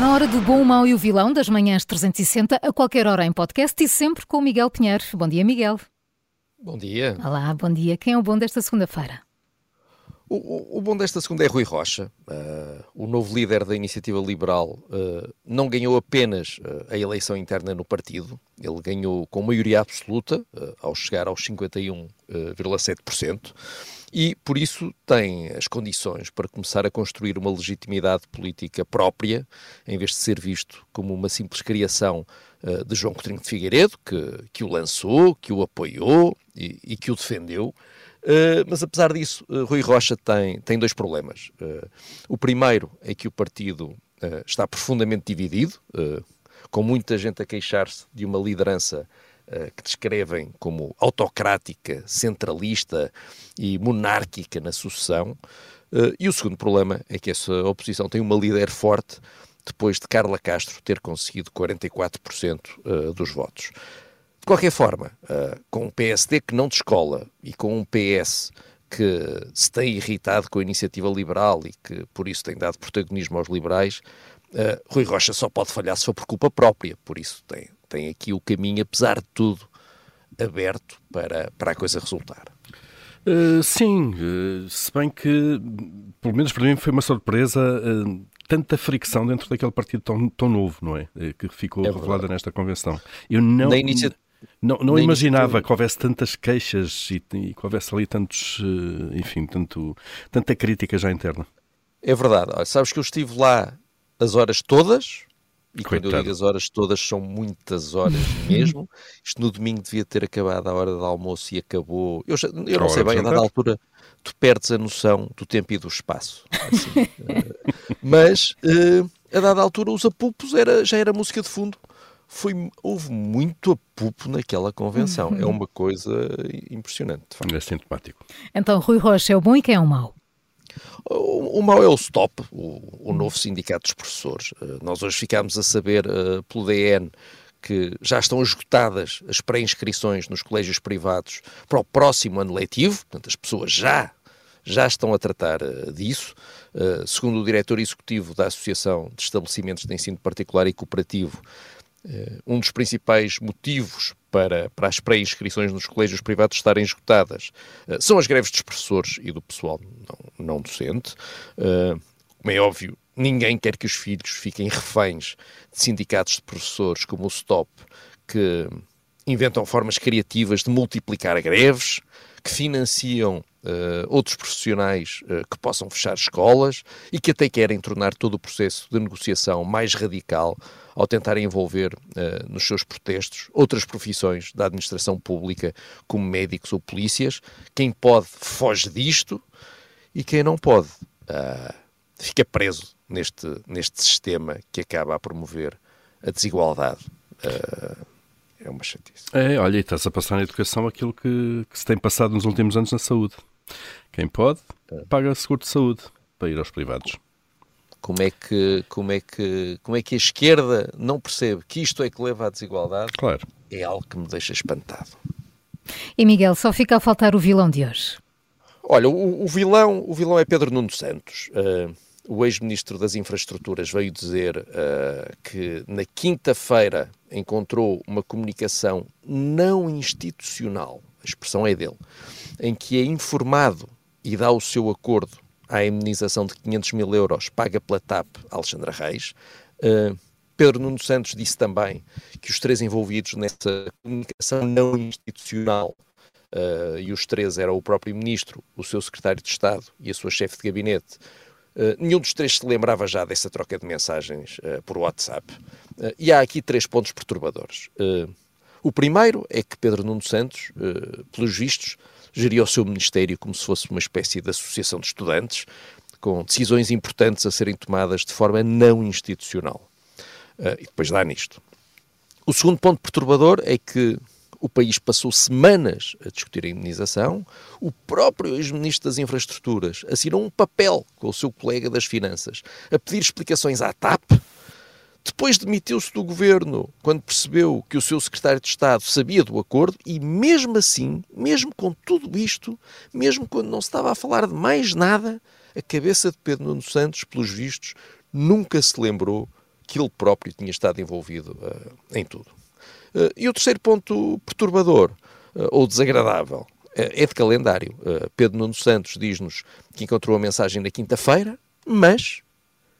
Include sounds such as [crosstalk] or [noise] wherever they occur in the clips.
Na hora do bom, o mau e o vilão das manhãs 360, a qualquer hora em podcast e sempre com o Miguel Pinheiro. Bom dia, Miguel. Bom dia. Olá, bom dia. Quem é o bom desta segunda-feira? O, o, o, bom desta segunda é Rui Rocha, uh, o novo líder da Iniciativa Liberal. Uh, não ganhou apenas uh, a eleição interna no partido, ele ganhou com maioria absoluta, ao chegar aos 51,7% e, por isso, tem as condições para começar a construir uma legitimidade política própria, em vez de ser visto como uma simples criação uh, de João Coutinho de Figueiredo, que, que o lançou, que o apoiou e, e que o defendeu. Uh, mas, apesar disso, uh, Rui Rocha tem, tem dois problemas. o primeiro é que o partido está profundamente dividido, com muita gente a queixar-se de uma liderança que descrevem como autocrática, centralista e monárquica na sucessão. Eh, e o segundo problema é que essa oposição tem uma líder forte depois de Carla Castro ter conseguido 44% eh, dos votos. De qualquer forma, com um PSD que não descola e com um PS que se tem irritado com a iniciativa liberal e que por isso tem dado protagonismo aos liberais, Rui Rocha só pode falhar se for por culpa própria, por isso tem, tem aqui o caminho, apesar de tudo, aberto para, para a coisa resultar. Uh, sim, uh, se bem que, pelo menos para mim, foi uma surpresa uh, tanta fricção dentro daquele partido tão, tão novo, não é? que ficou é revelada nesta convenção. Eu não. Não, não imaginava que houvesse tantas queixas e, e, que houvesse ali tantos, enfim, tanto, tanta crítica já interna. É verdade. Sabes que eu estive lá as horas todas, e Coitado. quando eu digo as horas todas, são muitas horas [laughs] mesmo. Isto no domingo devia ter acabado a hora do almoço e acabou. Eu, já, eu não sei bem, a dada altura tu perdes a noção do tempo e do espaço. Assim, uh, [laughs] mas uh, a dada altura os apupos era, já era música de fundo. Foi, houve muito apupo naquela convenção. É uma coisa impressionante. É sintomático. Então, Rui Rocha é o bom e quem é o mau? O, o mau é o STOP, o, o novo sindicato dos professores. Uh, nós hoje ficámos a saber uh, pelo DN que já estão esgotadas as pré-inscrições nos colégios privados para o próximo ano letivo, portanto, as pessoas já, já estão a tratar uh, disso. Uh, segundo o diretor executivo da Associação de Estabelecimentos de Ensino Particular e Cooperativo, uh, um dos principais motivos para, para as pré-inscrições nos colégios privados estarem esgotadas. Uh, são as greves dos professores e do pessoal não, não docente. Uh, como é óbvio, ninguém quer que os filhos fiquem reféns de sindicatos de professores como o STOP, que inventam formas criativas de multiplicar greves, que financiam uh, outros profissionais uh, que possam fechar escolas e que até querem tornar todo o processo de negociação mais radical ao tentar envolver uh, nos seus protestos outras profissões da administração pública, como médicos ou polícias. Quem pode foge disto e quem não pode fica preso neste, neste sistema que acaba a promover a desigualdade. É uma chatice. É, olha, e estás a passar na educação aquilo que, que se tem passado nos últimos anos na saúde. Quem pode, é. paga seguro de saúde para ir aos privados. Como é que, como é que, como é que a esquerda não percebe que isto é que leva à desigualdade? Claro. É algo que me deixa espantado. E Miguel, só fica a faltar o vilão de hoje. Olha, o, o vilão, o vilão é Pedro Nuno Santos. Uh, o ex-ministro das Infraestruturas veio dizer uh, que na quinta-feira encontrou uma comunicação não institucional, a expressão é dele, em que é informado e dá o seu acordo à imunização de 500 mil euros paga pela TAP Alexandra Reis. Uh, Pedro Nuno Santos disse também que os três envolvidos nessa comunicação não institucional, uh, e os três eram o próprio ministro, o seu secretário de Estado e a sua chefe de gabinete, nenhum dos três se lembrava já dessa troca de mensagens uh, por WhatsApp. Uh, e há aqui três pontos perturbadores. O primeiro é que Pedro Nuno Santos, pelos vistos, geria o seu ministério como se fosse uma espécie de associação de estudantes, com decisões importantes a serem tomadas de forma não institucional. Uh, e depois dá nisto. O segundo ponto perturbador é que o país passou semanas a discutir a indenização. O próprio ex-ministro das Infraestruturas assinou um papel com o seu colega das Finanças a pedir explicações à TAP. Depois demitiu-se do governo quando percebeu que o seu secretário de Estado sabia do acordo e, mesmo assim, mesmo com tudo isto, mesmo quando não se estava a falar de mais nada, a cabeça de Pedro Nuno Santos, pelos vistos, nunca se lembrou que ele próprio tinha estado envolvido uh, em tudo. Uh, e o terceiro ponto perturbador uh, ou desagradável é de calendário. Pedro Nuno Santos diz-nos que encontrou a mensagem na quinta-feira, mas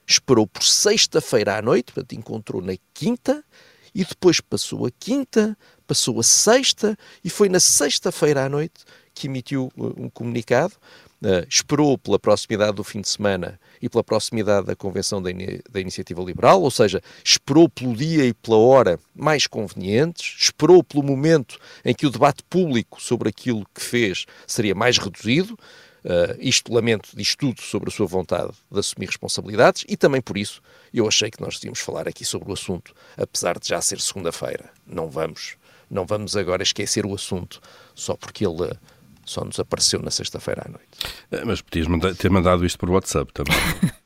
esperou por sexta-feira à noite, portanto, encontrou na quinta, e depois passou a quinta, passou a sexta, e foi na sexta-feira à noite que emitiu um comunicado Uh, esperou pela proximidade do fim de semana e pela proximidade da convenção da, in da, Iniciativa Liberal, ou seja, esperou pelo dia e pela hora mais convenientes, esperou pelo momento em que o debate público sobre aquilo que fez seria mais reduzido. Uh, isto lamento, diz tudo sobre a sua vontade de assumir responsabilidades e também por isso eu achei que nós devíamos falar aqui sobre o assunto, apesar de já ser segunda-feira. Não vamos, não vamos agora esquecer o assunto só porque ele só nos apareceu na sexta-feira à noite. É, mas podias ter mandado isto por WhatsApp também. [laughs]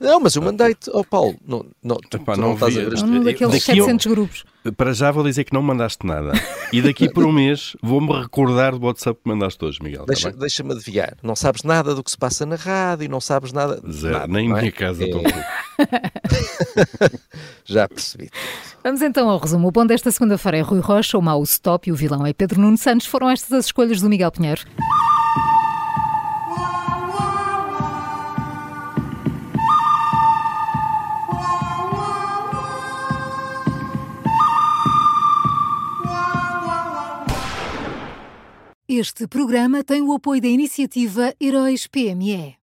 Não, mas eu mandei-te, oh Paulo, não, não, tu, Epá, tu não, não estás a ver. Um daqueles 700 eu, grupos. Para já vou dizer que não mandaste nada. E daqui por um mês vou-me recordar do WhatsApp que mandaste hoje, Miguel. Tá Deixa-me deixa adivinhar. Não sabes nada do que se passa na rádio, não sabes nada. Zero, nada, nem em é? minha casa é... [laughs] [laughs] Já percebi. Vamos então ao resumo. O bom desta segunda-feira é Rui Rocha, o mau stop e o vilão é Pedro Nuno Santos. Foram estas as escolhas do Miguel Pinheiro. Este programa tem o apoio da iniciativa Heróis PME.